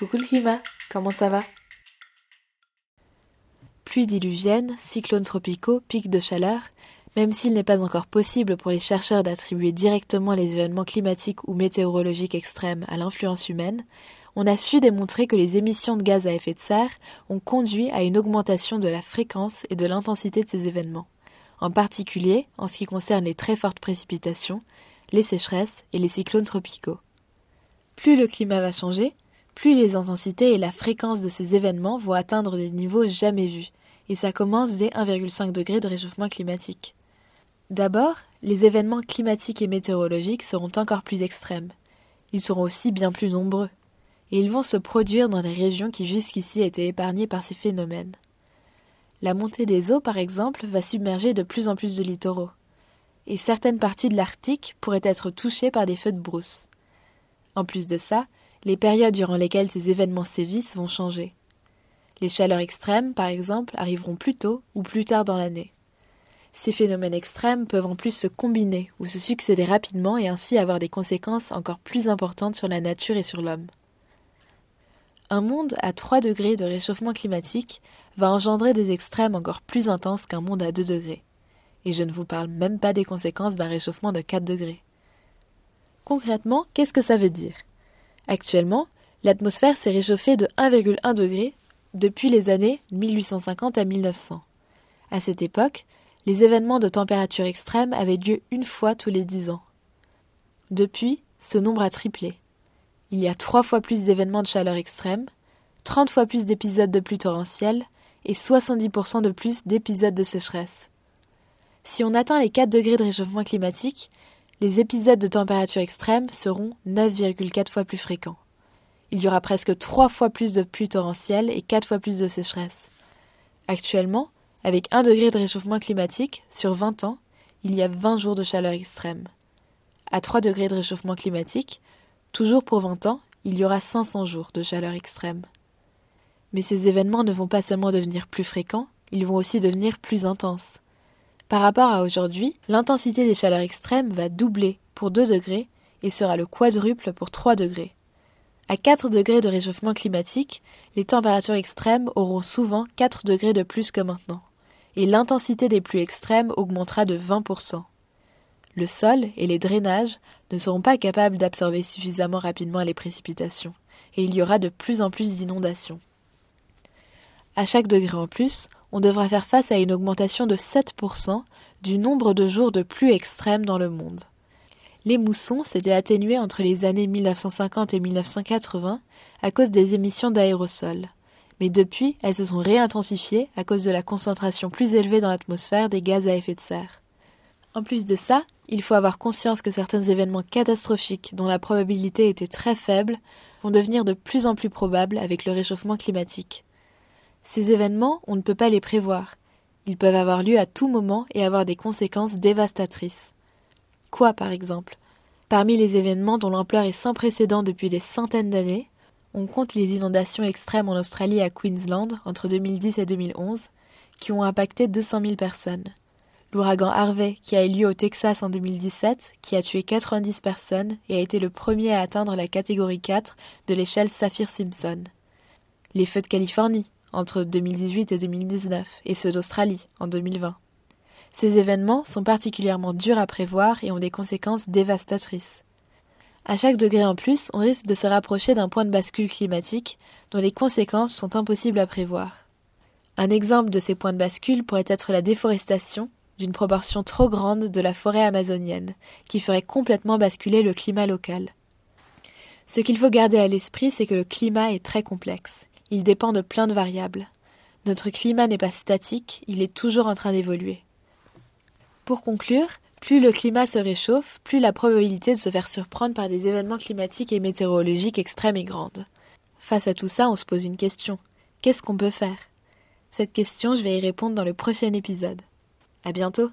Coucou le climat, comment ça va? Pluies diluviennes, cyclones tropicaux, pics de chaleur, même s'il n'est pas encore possible pour les chercheurs d'attribuer directement les événements climatiques ou météorologiques extrêmes à l'influence humaine, on a su démontrer que les émissions de gaz à effet de serre ont conduit à une augmentation de la fréquence et de l'intensité de ces événements, en particulier en ce qui concerne les très fortes précipitations, les sécheresses et les cyclones tropicaux. Plus le climat va changer, plus les intensités et la fréquence de ces événements vont atteindre des niveaux jamais vus, et ça commence dès 1,5 degré de réchauffement climatique. D'abord, les événements climatiques et météorologiques seront encore plus extrêmes. Ils seront aussi bien plus nombreux et ils vont se produire dans des régions qui jusqu'ici étaient épargnées par ces phénomènes. La montée des eaux, par exemple, va submerger de plus en plus de littoraux, et certaines parties de l'Arctique pourraient être touchées par des feux de brousse. En plus de ça, les périodes durant lesquelles ces événements sévissent vont changer. Les chaleurs extrêmes, par exemple, arriveront plus tôt ou plus tard dans l'année. Ces phénomènes extrêmes peuvent en plus se combiner ou se succéder rapidement et ainsi avoir des conséquences encore plus importantes sur la nature et sur l'homme. Un monde à 3 degrés de réchauffement climatique va engendrer des extrêmes encore plus intenses qu'un monde à 2 degrés. Et je ne vous parle même pas des conséquences d'un réchauffement de 4 degrés. Concrètement, qu'est-ce que ça veut dire? Actuellement, l'atmosphère s'est réchauffée de 1,1 degré depuis les années 1850 à 1900. À cette époque, les événements de température extrême avaient lieu une fois tous les 10 ans. Depuis, ce nombre a triplé il y a trois fois plus d'événements de chaleur extrême, 30 fois plus d'épisodes de pluie torrentielle et 70% de plus d'épisodes de sécheresse. Si on atteint les 4 degrés de réchauffement climatique, les épisodes de température extrême seront 9,4 fois plus fréquents. Il y aura presque 3 fois plus de pluie torrentielle et 4 fois plus de sécheresse. Actuellement, avec 1 degré de réchauffement climatique, sur 20 ans, il y a 20 jours de chaleur extrême. À 3 degrés de réchauffement climatique, Toujours pour 20 ans, il y aura 500 jours de chaleur extrême. Mais ces événements ne vont pas seulement devenir plus fréquents, ils vont aussi devenir plus intenses. Par rapport à aujourd'hui, l'intensité des chaleurs extrêmes va doubler pour 2 degrés et sera le quadruple pour 3 degrés. À 4 degrés de réchauffement climatique, les températures extrêmes auront souvent 4 degrés de plus que maintenant, et l'intensité des pluies extrêmes augmentera de 20% le sol et les drainages ne seront pas capables d'absorber suffisamment rapidement les précipitations, et il y aura de plus en plus d'inondations. À chaque degré en plus, on devra faire face à une augmentation de 7% du nombre de jours de pluie extrêmes dans le monde. Les moussons s'étaient atténués entre les années 1950 et 1980 à cause des émissions d'aérosols. Mais depuis, elles se sont réintensifiées à cause de la concentration plus élevée dans l'atmosphère des gaz à effet de serre. En plus de ça, il faut avoir conscience que certains événements catastrophiques dont la probabilité était très faible vont devenir de plus en plus probables avec le réchauffement climatique. Ces événements, on ne peut pas les prévoir. Ils peuvent avoir lieu à tout moment et avoir des conséquences dévastatrices. Quoi, par exemple? Parmi les événements dont l'ampleur est sans précédent depuis des centaines d'années, on compte les inondations extrêmes en Australie et à Queensland entre 2010 et 2011, qui ont impacté 200 000 personnes l'ouragan Harvey qui a eu lieu au Texas en 2017, qui a tué 90 personnes et a été le premier à atteindre la catégorie 4 de l'échelle Saffir-Simpson. Les feux de Californie entre 2018 et 2019 et ceux d'Australie en 2020. Ces événements sont particulièrement durs à prévoir et ont des conséquences dévastatrices. À chaque degré en plus, on risque de se rapprocher d'un point de bascule climatique dont les conséquences sont impossibles à prévoir. Un exemple de ces points de bascule pourrait être la déforestation d'une proportion trop grande de la forêt amazonienne, qui ferait complètement basculer le climat local. Ce qu'il faut garder à l'esprit, c'est que le climat est très complexe. Il dépend de plein de variables. Notre climat n'est pas statique, il est toujours en train d'évoluer. Pour conclure, plus le climat se réchauffe, plus la probabilité de se faire surprendre par des événements climatiques et météorologiques extrêmes est grande. Face à tout ça, on se pose une question. Qu'est-ce qu'on peut faire? Cette question, je vais y répondre dans le prochain épisode. À bientôt!